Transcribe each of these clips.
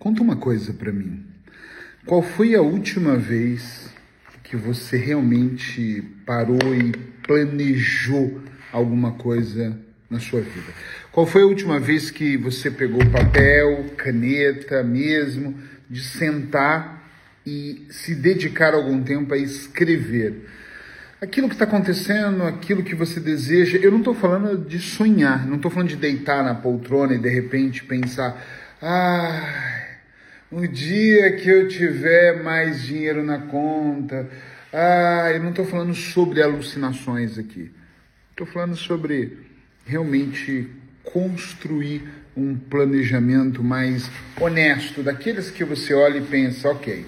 Conta uma coisa para mim. Qual foi a última vez que você realmente parou e planejou alguma coisa na sua vida? Qual foi a última vez que você pegou papel, caneta mesmo, de sentar e se dedicar algum tempo a escrever? Aquilo que está acontecendo, aquilo que você deseja, eu não estou falando de sonhar, não estou falando de deitar na poltrona e de repente pensar, ah, um dia que eu tiver mais dinheiro na conta. Ah, eu não estou falando sobre alucinações aqui. Estou falando sobre realmente construir um planejamento mais honesto, daqueles que você olha e pensa, ok,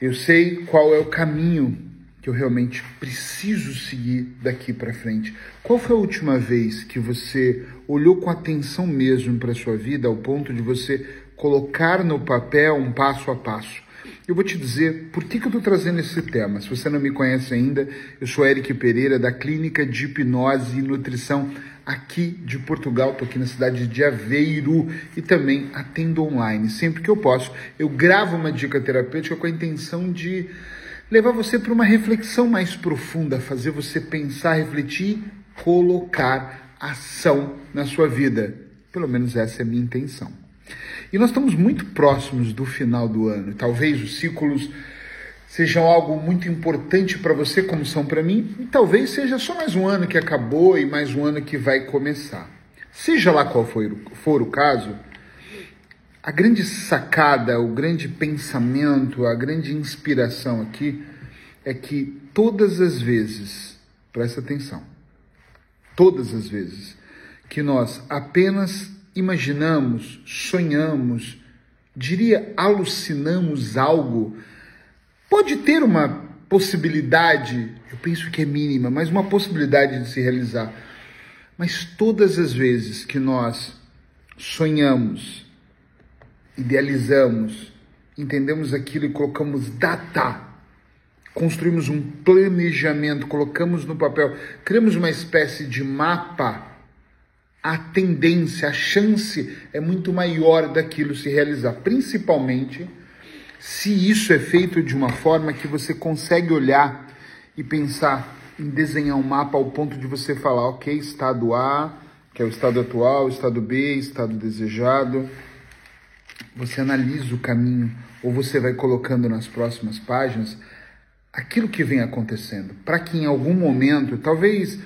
eu sei qual é o caminho que eu realmente preciso seguir daqui para frente. Qual foi a última vez que você olhou com atenção mesmo para sua vida ao ponto de você colocar no papel um passo a passo. Eu vou te dizer por que, que eu estou trazendo esse tema. Se você não me conhece ainda, eu sou Eric Pereira, da Clínica de Hipnose e Nutrição aqui de Portugal. Estou aqui na cidade de Aveiro e também atendo online. Sempre que eu posso, eu gravo uma dica terapêutica com a intenção de levar você para uma reflexão mais profunda, fazer você pensar, refletir, colocar ação na sua vida. Pelo menos essa é a minha intenção. E nós estamos muito próximos do final do ano. Talvez os ciclos sejam algo muito importante para você, como são para mim, e talvez seja só mais um ano que acabou e mais um ano que vai começar. Seja lá qual for, for o caso, a grande sacada, o grande pensamento, a grande inspiração aqui é que todas as vezes, presta atenção, todas as vezes que nós apenas imaginamos, sonhamos, diria alucinamos algo, pode ter uma possibilidade, eu penso que é mínima, mas uma possibilidade de se realizar. Mas todas as vezes que nós sonhamos, idealizamos, entendemos aquilo e colocamos data, construímos um planejamento, colocamos no papel, criamos uma espécie de mapa a tendência, a chance é muito maior daquilo se realizar, principalmente se isso é feito de uma forma que você consegue olhar e pensar em desenhar um mapa ao ponto de você falar, ok, estado A, que é o estado atual, estado B, estado desejado. Você analisa o caminho ou você vai colocando nas próximas páginas aquilo que vem acontecendo, para que em algum momento, talvez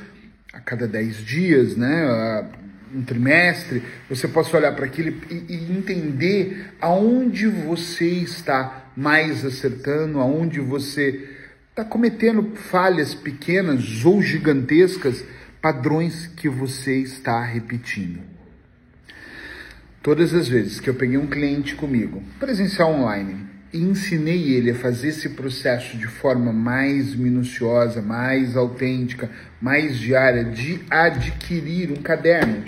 a cada 10 dias, né, um trimestre, você possa olhar para aquilo e, e, entender aonde você está mais acertando, aonde você está cometendo falhas pequenas ou gigantescas, padrões que você está repetindo. Todas as vezes que eu peguei um cliente comigo, presencial online, e ensinei ele a fazer esse processo de forma mais minuciosa, mais autêntica, mais diária, de adquirir um caderno.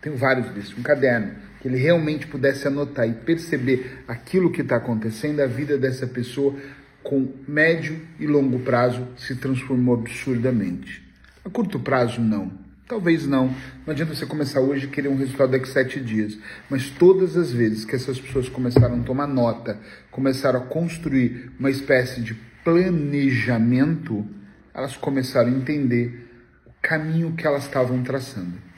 Tenho vários desses, um caderno, que ele realmente pudesse anotar e perceber aquilo que está acontecendo, a vida dessa pessoa com médio e longo prazo se transformou absurdamente. A curto prazo, não. Talvez não. Não adianta você começar hoje e querer um resultado daqui a sete dias. Mas todas as vezes que essas pessoas começaram a tomar nota, começaram a construir uma espécie de planejamento, elas começaram a entender o caminho que elas estavam traçando.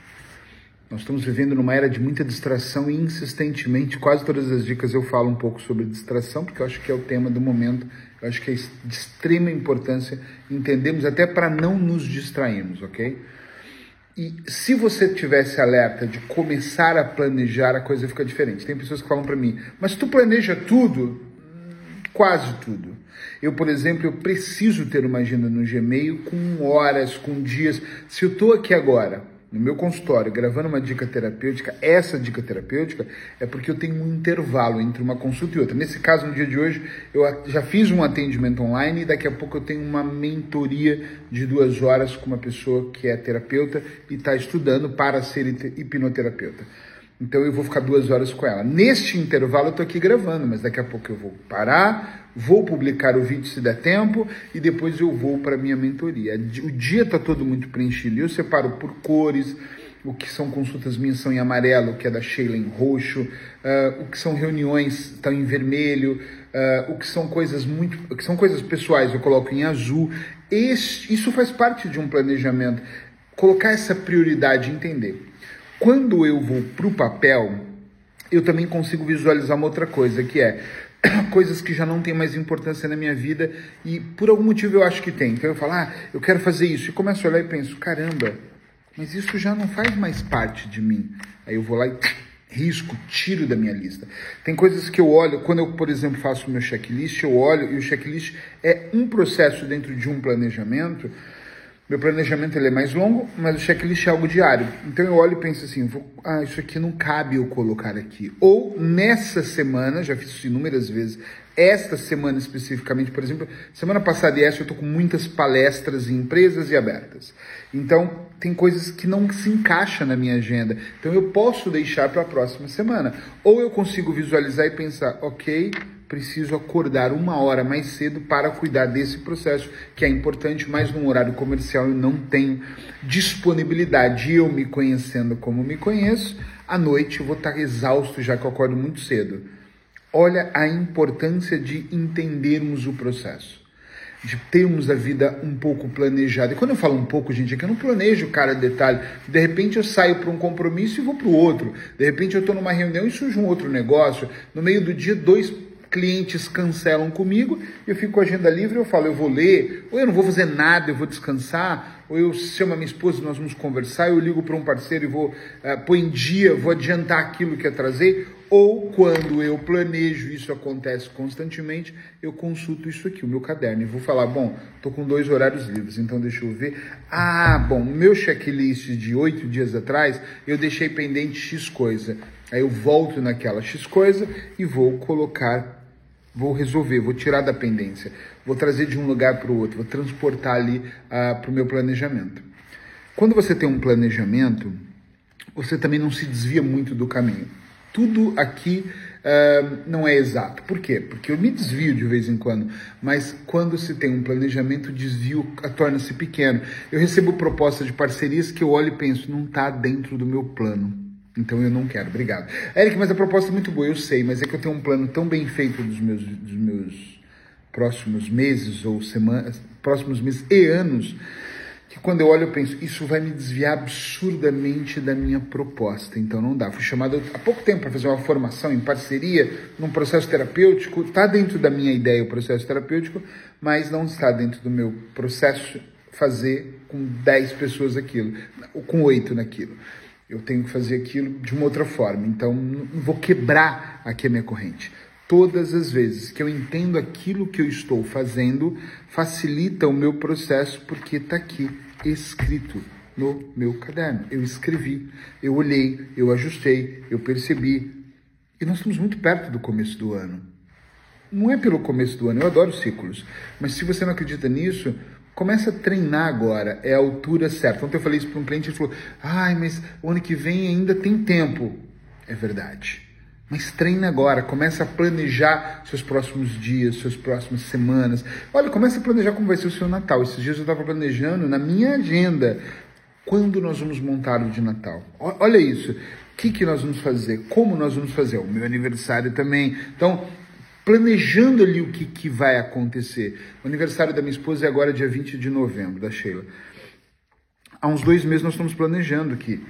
Nós estamos vivendo numa era de muita distração e insistentemente, quase todas as dicas eu falo um pouco sobre distração, porque eu acho que é o tema do momento, eu acho que é de extrema importância entendermos até para não nos distrairmos, ok? E se você tivesse alerta de começar a planejar, a coisa fica diferente. Tem pessoas que falam para mim, mas tu planeja tudo? Quase tudo. Eu, por exemplo, eu preciso ter uma agenda no Gmail com horas, com dias. Se eu estou aqui agora, no meu consultório, gravando uma dica terapêutica, essa dica terapêutica é porque eu tenho um intervalo entre uma consulta e outra. Nesse caso, no dia de hoje, eu já fiz um atendimento online e daqui a pouco eu tenho uma mentoria de duas horas com uma pessoa que é terapeuta e está estudando para ser hipnoterapeuta. Então eu vou ficar duas horas com ela. Neste intervalo eu estou aqui gravando, mas daqui a pouco eu vou parar, vou publicar o vídeo se der tempo e depois eu vou para minha mentoria. O dia está todo muito preenchido. Eu separo por cores, o que são consultas minhas são em amarelo, o que é da Sheila em roxo, uh, o que são reuniões estão em vermelho, uh, o que são coisas muito, o que são coisas pessoais eu coloco em azul. Isso faz parte de um planejamento. Colocar essa prioridade, entender. Quando eu vou para o papel, eu também consigo visualizar uma outra coisa, que é coisas que já não têm mais importância na minha vida e por algum motivo eu acho que tem. Então eu falo, ah, eu quero fazer isso. E começo a olhar e penso, caramba, mas isso já não faz mais parte de mim. Aí eu vou lá e risco, tiro da minha lista. Tem coisas que eu olho, quando eu, por exemplo, faço o meu checklist, eu olho e o checklist é um processo dentro de um planejamento. Meu planejamento ele é mais longo, mas o checklist é algo diário. Então eu olho e penso assim, vou, ah, isso aqui não cabe eu colocar aqui. Ou nessa semana, já fiz isso inúmeras vezes, esta semana especificamente, por exemplo, semana passada e essa eu estou com muitas palestras em empresas e abertas. Então, tem coisas que não se encaixam na minha agenda. Então, eu posso deixar para a próxima semana. Ou eu consigo visualizar e pensar, ok, preciso acordar uma hora mais cedo para cuidar desse processo, que é importante, mas num horário comercial eu não tenho disponibilidade. Eu me conhecendo como me conheço, à noite eu vou estar exausto já que eu acordo muito cedo. Olha a importância de entendermos o processo, de termos a vida um pouco planejada. E quando eu falo um pouco, gente, é que eu não planejo cada detalhe. De repente eu saio para um compromisso e vou para o outro. De repente eu estou numa reunião e surge um outro negócio. No meio do dia, dois clientes cancelam comigo, eu fico com a agenda livre, eu falo, eu vou ler, ou eu não vou fazer nada, eu vou descansar, ou eu chamo a minha esposa, nós vamos conversar, eu ligo para um parceiro e vou uh, pôr em dia, vou adiantar aquilo que atrasei, ou quando eu planejo, isso acontece constantemente, eu consulto isso aqui, o meu caderno, e vou falar, bom, estou com dois horários livres, então deixa eu ver. Ah, bom, meu checklist de oito dias atrás, eu deixei pendente X coisa. Aí eu volto naquela X coisa e vou colocar, vou resolver, vou tirar da pendência, vou trazer de um lugar para o outro, vou transportar ali uh, para o meu planejamento. Quando você tem um planejamento, você também não se desvia muito do caminho tudo aqui uh, não é exato. Por quê? Porque eu me desvio de vez em quando, mas quando se tem um planejamento, o desvio torna-se pequeno. Eu recebo propostas de parcerias que eu olho e penso, não está dentro do meu plano. Então eu não quero, obrigado. Eric, mas a proposta é muito boa, eu sei, mas é que eu tenho um plano tão bem feito dos meus, dos meus próximos meses ou semanas, próximos meses e anos, que quando eu olho eu penso, isso vai me desviar absurdamente da minha proposta, então não dá. Fui chamado há pouco tempo para fazer uma formação em parceria num processo terapêutico, está dentro da minha ideia o processo terapêutico, mas não está dentro do meu processo fazer com 10 pessoas aquilo, ou com 8 naquilo. Eu tenho que fazer aquilo de uma outra forma, então não vou quebrar aqui a minha corrente. Todas as vezes que eu entendo aquilo que eu estou fazendo, facilita o meu processo porque está aqui escrito no meu caderno. Eu escrevi, eu olhei, eu ajustei, eu percebi. E nós estamos muito perto do começo do ano. Não é pelo começo do ano, eu adoro ciclos. Mas se você não acredita nisso, começa a treinar agora, é a altura certa. Ontem eu falei isso para um cliente, ele falou, ai, mas o ano que vem ainda tem tempo. É verdade. Mas treina agora, começa a planejar seus próximos dias, suas próximas semanas. Olha, começa a planejar como vai ser o seu Natal. Esses dias eu estava planejando na minha agenda quando nós vamos montar o de Natal. Olha isso. O que, que nós vamos fazer? Como nós vamos fazer? O meu aniversário também. Então, planejando ali o que, que vai acontecer. O aniversário da minha esposa é agora dia 20 de novembro, da Sheila. Há uns dois meses nós estamos planejando que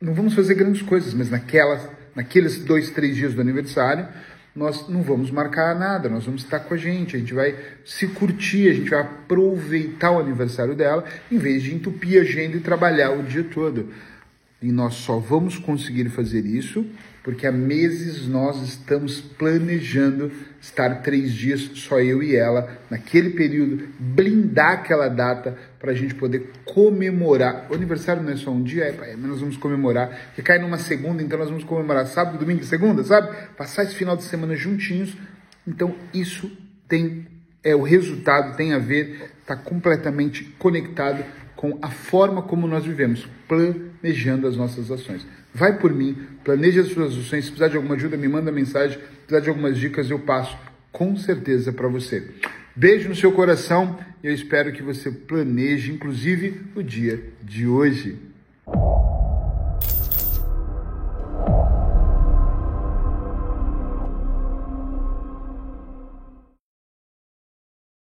não vamos fazer grandes coisas, mas naquelas naqueles dois, três dias do aniversário, nós não vamos marcar nada, nós vamos estar com a gente, a gente vai se curtir, a gente vai aproveitar o aniversário dela, em vez de entupir a agenda e trabalhar o dia todo. E nós só vamos conseguir fazer isso porque há meses nós estamos planejando estar três dias, só eu e ela, naquele período, blindar aquela data para a gente poder comemorar. O aniversário não é só um dia, é, nós vamos comemorar, que cai numa segunda, então nós vamos comemorar sábado, domingo e segunda, sabe? Passar esse final de semana juntinhos. Então isso tem, é o resultado, tem a ver, está completamente conectado com a forma como nós vivemos, planejando as nossas ações. Vai por mim, planeje as suas ações. Se precisar de alguma ajuda, me manda mensagem. Se precisar de algumas dicas, eu passo com certeza para você. Beijo no seu coração e eu espero que você planeje, inclusive, o dia de hoje.